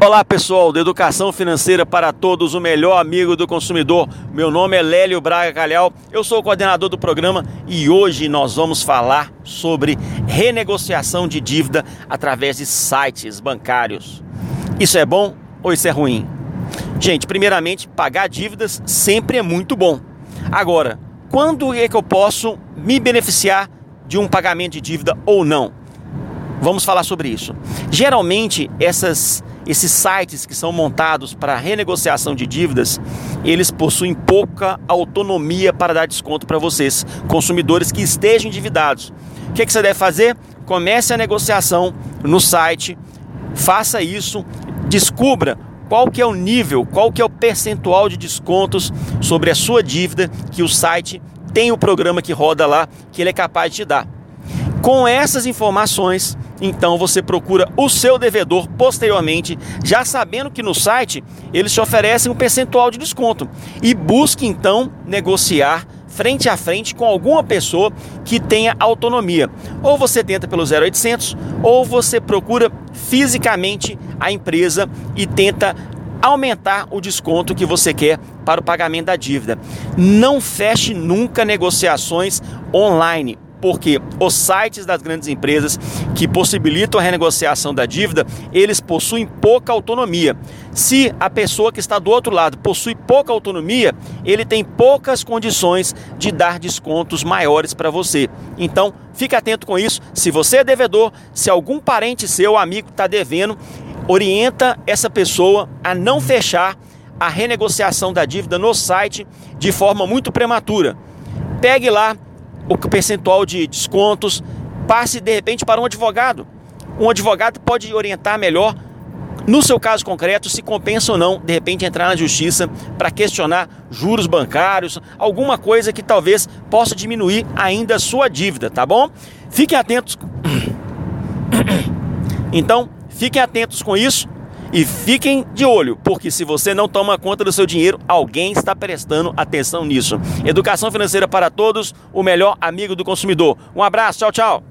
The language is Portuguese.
Olá pessoal, da Educação Financeira para Todos, o melhor amigo do consumidor. Meu nome é Lélio Braga Calhau, eu sou o coordenador do programa e hoje nós vamos falar sobre renegociação de dívida através de sites bancários. Isso é bom ou isso é ruim? Gente, primeiramente, pagar dívidas sempre é muito bom. Agora, quando é que eu posso me beneficiar de um pagamento de dívida ou não? Vamos falar sobre isso. Geralmente, essas esses sites que são montados para renegociação de dívidas, eles possuem pouca autonomia para dar desconto para vocês, consumidores que estejam endividados. O que, que você deve fazer? Comece a negociação no site, faça isso, descubra qual que é o nível, qual que é o percentual de descontos sobre a sua dívida que o site tem o programa que roda lá que ele é capaz de te dar. Com essas informações, então você procura o seu devedor posteriormente, já sabendo que no site eles te oferecem um percentual de desconto e busque então negociar frente a frente com alguma pessoa que tenha autonomia. Ou você tenta pelo 0800 ou você procura fisicamente a empresa e tenta aumentar o desconto que você quer para o pagamento da dívida. Não feche nunca negociações online porque os sites das grandes empresas que possibilitam a renegociação da dívida, eles possuem pouca autonomia. Se a pessoa que está do outro lado possui pouca autonomia, ele tem poucas condições de dar descontos maiores para você. Então, fique atento com isso. Se você é devedor, se algum parente seu, amigo está devendo, orienta essa pessoa a não fechar a renegociação da dívida no site de forma muito prematura. Pegue lá o percentual de descontos, passe de repente para um advogado. Um advogado pode orientar melhor, no seu caso concreto, se compensa ou não, de repente, entrar na justiça para questionar juros bancários, alguma coisa que talvez possa diminuir ainda a sua dívida, tá bom? Fiquem atentos. Então, fiquem atentos com isso. E fiquem de olho, porque se você não toma conta do seu dinheiro, alguém está prestando atenção nisso. Educação financeira para todos, o melhor amigo do consumidor. Um abraço, tchau, tchau.